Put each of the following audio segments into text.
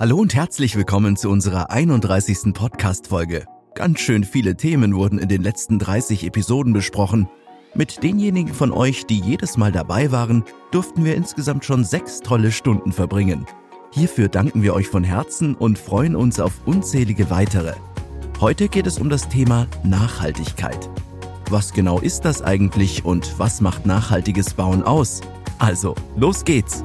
Hallo und herzlich willkommen zu unserer 31. Podcast-Folge. Ganz schön viele Themen wurden in den letzten 30 Episoden besprochen. Mit denjenigen von euch, die jedes Mal dabei waren, durften wir insgesamt schon sechs tolle Stunden verbringen. Hierfür danken wir euch von Herzen und freuen uns auf unzählige weitere. Heute geht es um das Thema Nachhaltigkeit. Was genau ist das eigentlich und was macht nachhaltiges Bauen aus? Also, los geht's!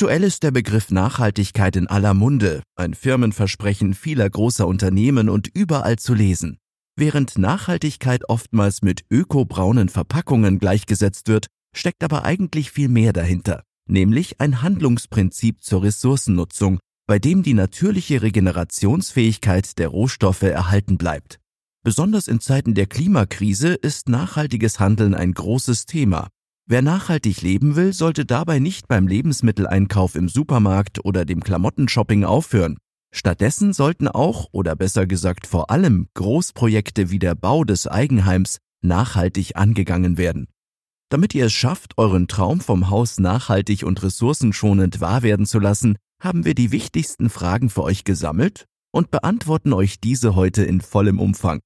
Aktuell ist der Begriff Nachhaltigkeit in aller Munde, ein Firmenversprechen vieler großer Unternehmen und überall zu lesen. Während Nachhaltigkeit oftmals mit ökobraunen Verpackungen gleichgesetzt wird, steckt aber eigentlich viel mehr dahinter, nämlich ein Handlungsprinzip zur Ressourcennutzung, bei dem die natürliche Regenerationsfähigkeit der Rohstoffe erhalten bleibt. Besonders in Zeiten der Klimakrise ist nachhaltiges Handeln ein großes Thema. Wer nachhaltig leben will, sollte dabei nicht beim Lebensmitteleinkauf im Supermarkt oder dem Klamottenshopping aufhören. Stattdessen sollten auch, oder besser gesagt vor allem, Großprojekte wie der Bau des Eigenheims nachhaltig angegangen werden. Damit ihr es schafft, euren Traum vom Haus nachhaltig und ressourcenschonend wahr werden zu lassen, haben wir die wichtigsten Fragen für euch gesammelt und beantworten euch diese heute in vollem Umfang.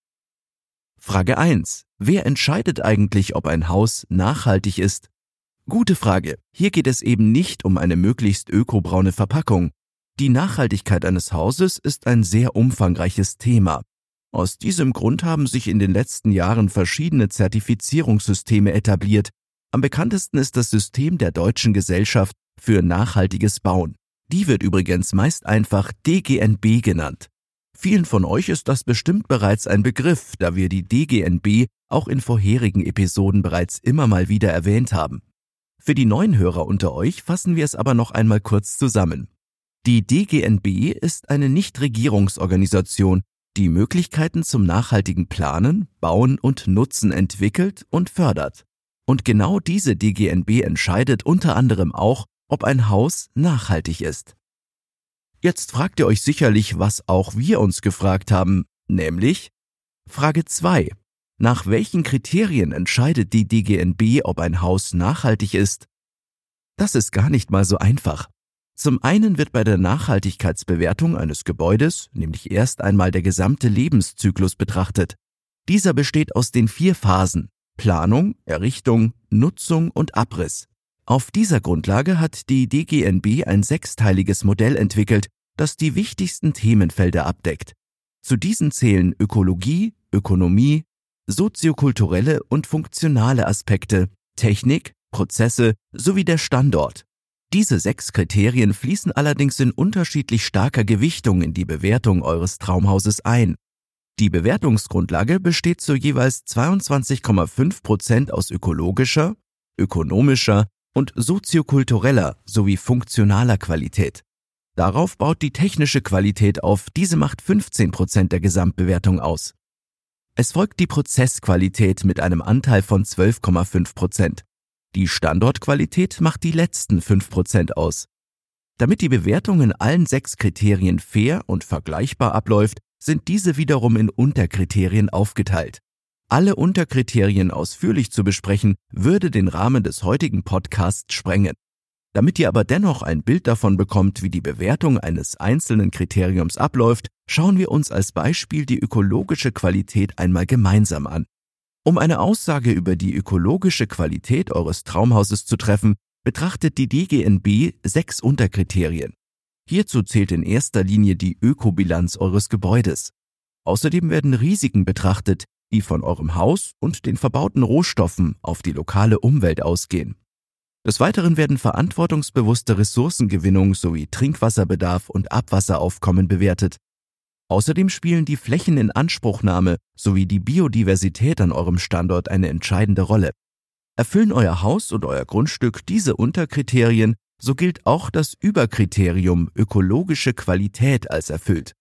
Frage 1. Wer entscheidet eigentlich, ob ein Haus nachhaltig ist? Gute Frage. Hier geht es eben nicht um eine möglichst ökobraune Verpackung. Die Nachhaltigkeit eines Hauses ist ein sehr umfangreiches Thema. Aus diesem Grund haben sich in den letzten Jahren verschiedene Zertifizierungssysteme etabliert. Am bekanntesten ist das System der Deutschen Gesellschaft für nachhaltiges Bauen. Die wird übrigens meist einfach DGNB genannt. Vielen von euch ist das bestimmt bereits ein Begriff, da wir die DGNB auch in vorherigen Episoden bereits immer mal wieder erwähnt haben. Für die neuen Hörer unter euch fassen wir es aber noch einmal kurz zusammen. Die DGNB ist eine Nichtregierungsorganisation, die Möglichkeiten zum nachhaltigen Planen, Bauen und Nutzen entwickelt und fördert. Und genau diese DGNB entscheidet unter anderem auch, ob ein Haus nachhaltig ist. Jetzt fragt ihr euch sicherlich, was auch wir uns gefragt haben, nämlich Frage 2. Nach welchen Kriterien entscheidet die DGNB, ob ein Haus nachhaltig ist? Das ist gar nicht mal so einfach. Zum einen wird bei der Nachhaltigkeitsbewertung eines Gebäudes nämlich erst einmal der gesamte Lebenszyklus betrachtet. Dieser besteht aus den vier Phasen Planung, Errichtung, Nutzung und Abriss. Auf dieser Grundlage hat die DGNB ein sechsteiliges Modell entwickelt, das die wichtigsten Themenfelder abdeckt. Zu diesen zählen Ökologie, Ökonomie, soziokulturelle und funktionale Aspekte, Technik, Prozesse sowie der Standort. Diese sechs Kriterien fließen allerdings in unterschiedlich starker Gewichtung in die Bewertung eures Traumhauses ein. Die Bewertungsgrundlage besteht zu jeweils 22,5 Prozent aus ökologischer, ökonomischer und soziokultureller sowie funktionaler Qualität. Darauf baut die technische Qualität auf, diese macht 15 Prozent der Gesamtbewertung aus. Es folgt die Prozessqualität mit einem Anteil von 12,5 Prozent. Die Standortqualität macht die letzten 5 Prozent aus. Damit die Bewertung in allen sechs Kriterien fair und vergleichbar abläuft, sind diese wiederum in Unterkriterien aufgeteilt. Alle Unterkriterien ausführlich zu besprechen, würde den Rahmen des heutigen Podcasts sprengen. Damit ihr aber dennoch ein Bild davon bekommt, wie die Bewertung eines einzelnen Kriteriums abläuft, schauen wir uns als Beispiel die ökologische Qualität einmal gemeinsam an. Um eine Aussage über die ökologische Qualität eures Traumhauses zu treffen, betrachtet die DGNB sechs Unterkriterien. Hierzu zählt in erster Linie die Ökobilanz eures Gebäudes. Außerdem werden Risiken betrachtet, die von eurem Haus und den verbauten Rohstoffen auf die lokale Umwelt ausgehen. Des Weiteren werden verantwortungsbewusste Ressourcengewinnung sowie Trinkwasserbedarf und Abwasseraufkommen bewertet. Außerdem spielen die Flächeninanspruchnahme sowie die Biodiversität an eurem Standort eine entscheidende Rolle. Erfüllen euer Haus und euer Grundstück diese Unterkriterien, so gilt auch das Überkriterium ökologische Qualität als erfüllt.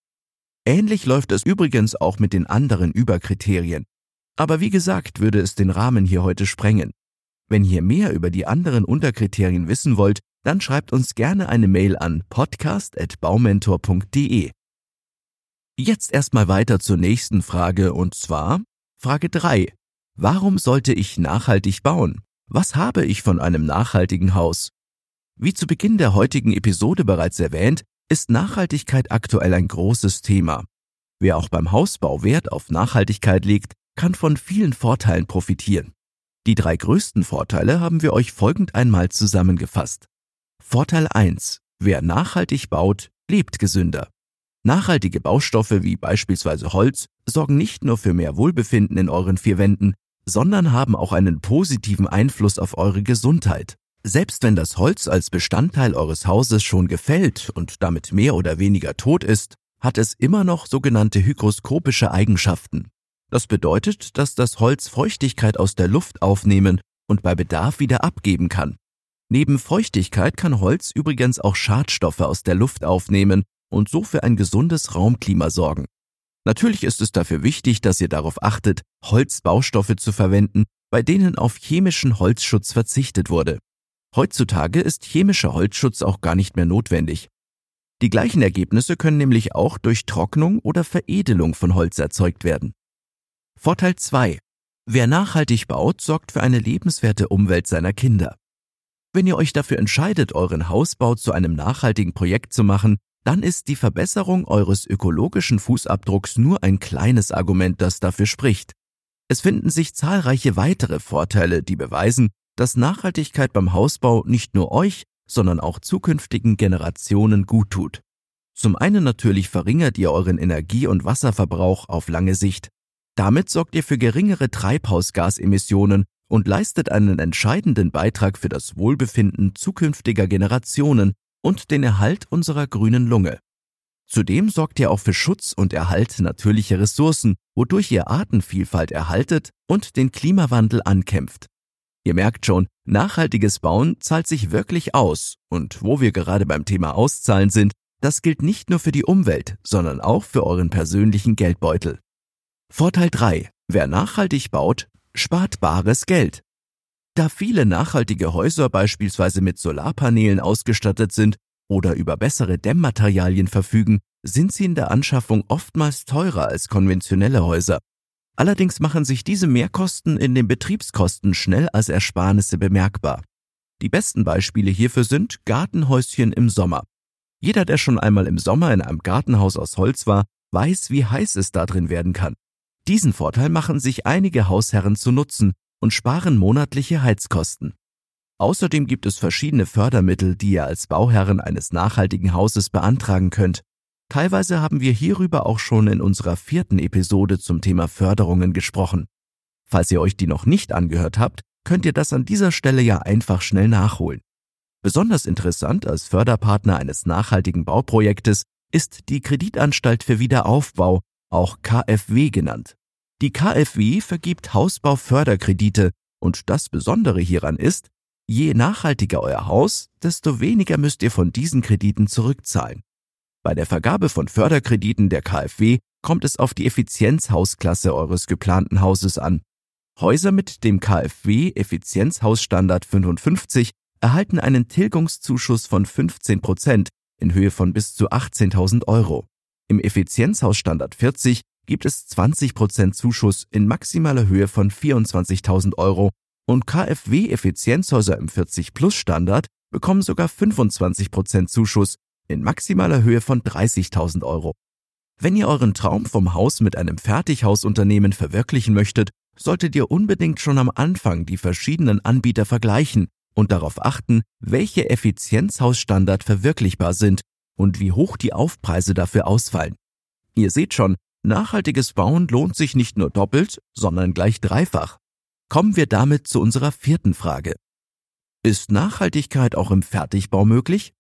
Ähnlich läuft es übrigens auch mit den anderen Überkriterien. Aber wie gesagt, würde es den Rahmen hier heute sprengen. Wenn ihr mehr über die anderen Unterkriterien wissen wollt, dann schreibt uns gerne eine Mail an podcast.baumentor.de. Jetzt erstmal weiter zur nächsten Frage und zwar Frage 3. Warum sollte ich nachhaltig bauen? Was habe ich von einem nachhaltigen Haus? Wie zu Beginn der heutigen Episode bereits erwähnt, ist Nachhaltigkeit aktuell ein großes Thema. Wer auch beim Hausbau Wert auf Nachhaltigkeit legt, kann von vielen Vorteilen profitieren. Die drei größten Vorteile haben wir euch folgend einmal zusammengefasst. Vorteil 1. Wer nachhaltig baut, lebt gesünder. Nachhaltige Baustoffe wie beispielsweise Holz sorgen nicht nur für mehr Wohlbefinden in euren vier Wänden, sondern haben auch einen positiven Einfluss auf eure Gesundheit. Selbst wenn das Holz als Bestandteil eures Hauses schon gefällt und damit mehr oder weniger tot ist, hat es immer noch sogenannte hygroskopische Eigenschaften. Das bedeutet, dass das Holz Feuchtigkeit aus der Luft aufnehmen und bei Bedarf wieder abgeben kann. Neben Feuchtigkeit kann Holz übrigens auch Schadstoffe aus der Luft aufnehmen und so für ein gesundes Raumklima sorgen. Natürlich ist es dafür wichtig, dass ihr darauf achtet, Holzbaustoffe zu verwenden, bei denen auf chemischen Holzschutz verzichtet wurde. Heutzutage ist chemischer Holzschutz auch gar nicht mehr notwendig. Die gleichen Ergebnisse können nämlich auch durch Trocknung oder Veredelung von Holz erzeugt werden. Vorteil 2. Wer nachhaltig baut, sorgt für eine lebenswerte Umwelt seiner Kinder. Wenn ihr euch dafür entscheidet, euren Hausbau zu einem nachhaltigen Projekt zu machen, dann ist die Verbesserung eures ökologischen Fußabdrucks nur ein kleines Argument, das dafür spricht. Es finden sich zahlreiche weitere Vorteile, die beweisen, dass Nachhaltigkeit beim Hausbau nicht nur euch, sondern auch zukünftigen Generationen gut tut. Zum einen natürlich verringert ihr euren Energie- und Wasserverbrauch auf lange Sicht. Damit sorgt ihr für geringere Treibhausgasemissionen und leistet einen entscheidenden Beitrag für das Wohlbefinden zukünftiger Generationen und den Erhalt unserer grünen Lunge. Zudem sorgt ihr auch für Schutz und Erhalt natürlicher Ressourcen, wodurch ihr Artenvielfalt erhaltet und den Klimawandel ankämpft. Ihr merkt schon, nachhaltiges Bauen zahlt sich wirklich aus. Und wo wir gerade beim Thema Auszahlen sind, das gilt nicht nur für die Umwelt, sondern auch für euren persönlichen Geldbeutel. Vorteil 3. Wer nachhaltig baut, spart bares Geld. Da viele nachhaltige Häuser beispielsweise mit Solarpanelen ausgestattet sind oder über bessere Dämmmaterialien verfügen, sind sie in der Anschaffung oftmals teurer als konventionelle Häuser. Allerdings machen sich diese Mehrkosten in den Betriebskosten schnell als Ersparnisse bemerkbar. Die besten Beispiele hierfür sind Gartenhäuschen im Sommer. Jeder, der schon einmal im Sommer in einem Gartenhaus aus Holz war, weiß, wie heiß es da drin werden kann. Diesen Vorteil machen sich einige Hausherren zu Nutzen und sparen monatliche Heizkosten. Außerdem gibt es verschiedene Fördermittel, die ihr als Bauherren eines nachhaltigen Hauses beantragen könnt. Teilweise haben wir hierüber auch schon in unserer vierten Episode zum Thema Förderungen gesprochen. Falls ihr euch die noch nicht angehört habt, könnt ihr das an dieser Stelle ja einfach schnell nachholen. Besonders interessant als Förderpartner eines nachhaltigen Bauprojektes ist die Kreditanstalt für Wiederaufbau, auch KfW genannt. Die KfW vergibt Hausbauförderkredite und das Besondere hieran ist, je nachhaltiger euer Haus, desto weniger müsst ihr von diesen Krediten zurückzahlen. Bei der Vergabe von Förderkrediten der KfW kommt es auf die Effizienzhausklasse eures geplanten Hauses an. Häuser mit dem KfW Effizienzhausstandard 55 erhalten einen Tilgungszuschuss von 15 Prozent in Höhe von bis zu 18.000 Euro. Im Effizienzhausstandard 40 gibt es 20 Prozent Zuschuss in maximaler Höhe von 24.000 Euro und KfW Effizienzhäuser im 40 Plus Standard bekommen sogar 25 Prozent Zuschuss in maximaler Höhe von 30.000 Euro. Wenn ihr euren Traum vom Haus mit einem Fertighausunternehmen verwirklichen möchtet, solltet ihr unbedingt schon am Anfang die verschiedenen Anbieter vergleichen und darauf achten, welche Effizienzhausstandard verwirklichbar sind und wie hoch die Aufpreise dafür ausfallen. Ihr seht schon, nachhaltiges Bauen lohnt sich nicht nur doppelt, sondern gleich dreifach. Kommen wir damit zu unserer vierten Frage. Ist Nachhaltigkeit auch im Fertigbau möglich?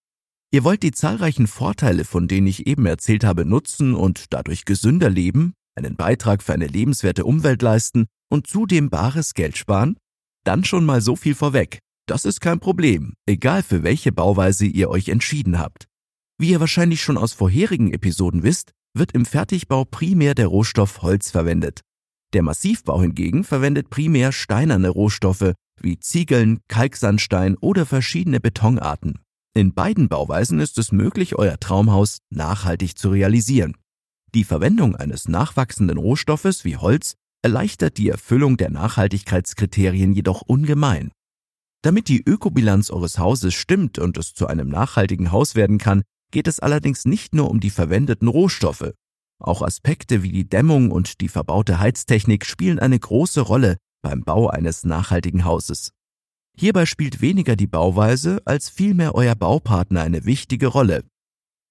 Ihr wollt die zahlreichen Vorteile, von denen ich eben erzählt habe, nutzen und dadurch gesünder leben, einen Beitrag für eine lebenswerte Umwelt leisten und zudem bares Geld sparen? Dann schon mal so viel vorweg. Das ist kein Problem, egal für welche Bauweise ihr euch entschieden habt. Wie ihr wahrscheinlich schon aus vorherigen Episoden wisst, wird im Fertigbau primär der Rohstoff Holz verwendet. Der Massivbau hingegen verwendet primär steinerne Rohstoffe wie Ziegeln, Kalksandstein oder verschiedene Betonarten. In beiden Bauweisen ist es möglich, euer Traumhaus nachhaltig zu realisieren. Die Verwendung eines nachwachsenden Rohstoffes wie Holz erleichtert die Erfüllung der Nachhaltigkeitskriterien jedoch ungemein. Damit die Ökobilanz eures Hauses stimmt und es zu einem nachhaltigen Haus werden kann, geht es allerdings nicht nur um die verwendeten Rohstoffe. Auch Aspekte wie die Dämmung und die verbaute Heiztechnik spielen eine große Rolle beim Bau eines nachhaltigen Hauses. Hierbei spielt weniger die Bauweise als vielmehr euer Baupartner eine wichtige Rolle.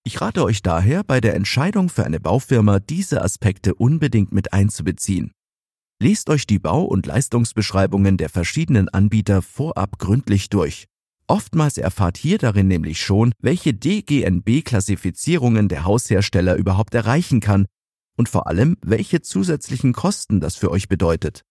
Ich rate euch daher, bei der Entscheidung für eine Baufirma diese Aspekte unbedingt mit einzubeziehen. Lest euch die Bau- und Leistungsbeschreibungen der verschiedenen Anbieter vorab gründlich durch. Oftmals erfahrt hier darin nämlich schon, welche DGNB-Klassifizierungen der Haushersteller überhaupt erreichen kann und vor allem, welche zusätzlichen Kosten das für euch bedeutet.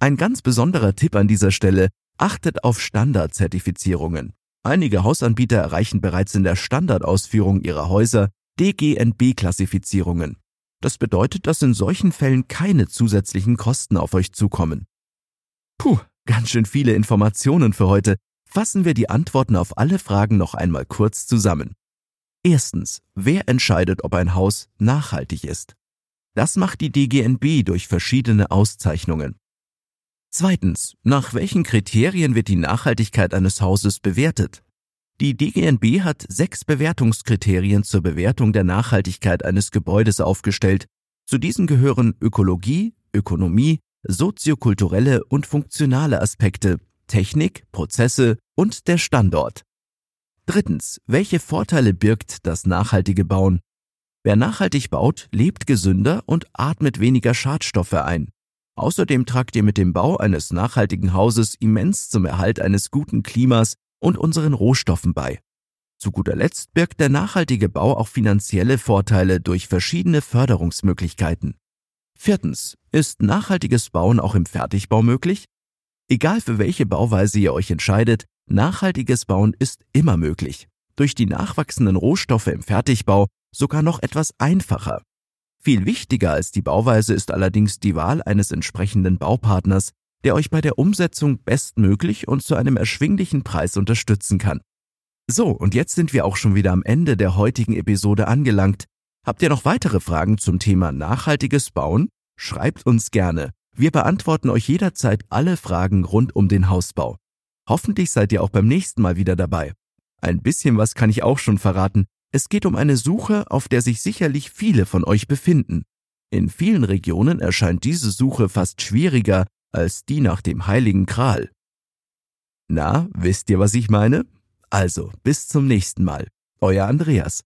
Ein ganz besonderer Tipp an dieser Stelle, achtet auf Standardzertifizierungen. Einige Hausanbieter erreichen bereits in der Standardausführung ihrer Häuser DGNB-Klassifizierungen. Das bedeutet, dass in solchen Fällen keine zusätzlichen Kosten auf euch zukommen. Puh, ganz schön viele Informationen für heute. Fassen wir die Antworten auf alle Fragen noch einmal kurz zusammen. Erstens, wer entscheidet, ob ein Haus nachhaltig ist? Das macht die DGNB durch verschiedene Auszeichnungen. Zweitens, nach welchen Kriterien wird die Nachhaltigkeit eines Hauses bewertet? Die DGNB hat sechs Bewertungskriterien zur Bewertung der Nachhaltigkeit eines Gebäudes aufgestellt. Zu diesen gehören Ökologie, Ökonomie, soziokulturelle und funktionale Aspekte, Technik, Prozesse und der Standort. Drittens, welche Vorteile birgt das nachhaltige Bauen? Wer nachhaltig baut, lebt gesünder und atmet weniger Schadstoffe ein. Außerdem tragt ihr mit dem Bau eines nachhaltigen Hauses immens zum Erhalt eines guten Klimas und unseren Rohstoffen bei. Zu guter Letzt birgt der nachhaltige Bau auch finanzielle Vorteile durch verschiedene Förderungsmöglichkeiten. Viertens. Ist nachhaltiges Bauen auch im Fertigbau möglich? Egal für welche Bauweise ihr euch entscheidet, nachhaltiges Bauen ist immer möglich. Durch die nachwachsenden Rohstoffe im Fertigbau sogar noch etwas einfacher. Viel wichtiger als die Bauweise ist allerdings die Wahl eines entsprechenden Baupartners, der euch bei der Umsetzung bestmöglich und zu einem erschwinglichen Preis unterstützen kann. So, und jetzt sind wir auch schon wieder am Ende der heutigen Episode angelangt. Habt ihr noch weitere Fragen zum Thema nachhaltiges Bauen? Schreibt uns gerne. Wir beantworten euch jederzeit alle Fragen rund um den Hausbau. Hoffentlich seid ihr auch beim nächsten Mal wieder dabei. Ein bisschen was kann ich auch schon verraten. Es geht um eine Suche, auf der sich sicherlich viele von euch befinden. In vielen Regionen erscheint diese Suche fast schwieriger als die nach dem heiligen Kral. Na, wisst ihr, was ich meine? Also, bis zum nächsten Mal. Euer Andreas.